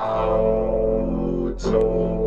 out.